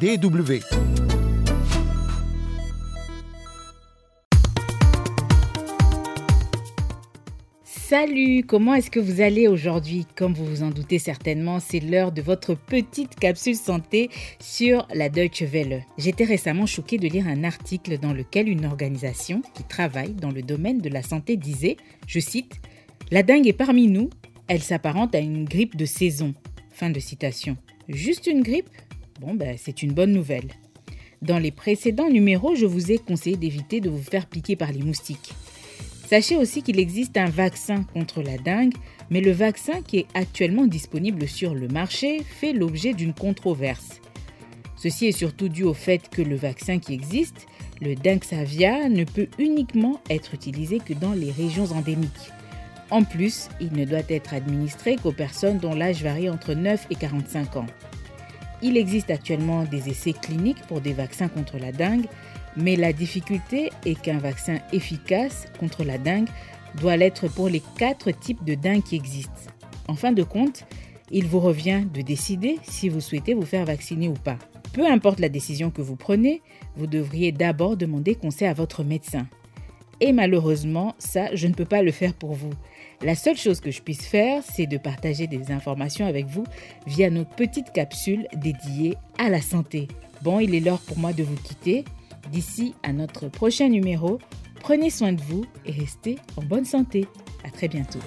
DW. Salut, comment est-ce que vous allez aujourd'hui? Comme vous vous en doutez certainement, c'est l'heure de votre petite capsule santé sur la Deutsche Welle. J'étais récemment choquée de lire un article dans lequel une organisation qui travaille dans le domaine de la santé disait, je cite, La dingue est parmi nous, elle s'apparente à une grippe de saison. Fin de citation. Juste une grippe? Bon, ben, c'est une bonne nouvelle. Dans les précédents numéros, je vous ai conseillé d'éviter de vous faire piquer par les moustiques. Sachez aussi qu'il existe un vaccin contre la dengue, mais le vaccin qui est actuellement disponible sur le marché fait l'objet d'une controverse. Ceci est surtout dû au fait que le vaccin qui existe, le Dengue-Savia, ne peut uniquement être utilisé que dans les régions endémiques. En plus, il ne doit être administré qu'aux personnes dont l'âge varie entre 9 et 45 ans. Il existe actuellement des essais cliniques pour des vaccins contre la dengue, mais la difficulté est qu'un vaccin efficace contre la dengue doit l'être pour les quatre types de dengue qui existent. En fin de compte, il vous revient de décider si vous souhaitez vous faire vacciner ou pas. Peu importe la décision que vous prenez, vous devriez d'abord demander conseil à votre médecin. Et malheureusement, ça, je ne peux pas le faire pour vous. La seule chose que je puisse faire, c'est de partager des informations avec vous via nos petites capsules dédiées à la santé. Bon, il est l'heure pour moi de vous quitter. D'ici à notre prochain numéro, prenez soin de vous et restez en bonne santé. À très bientôt.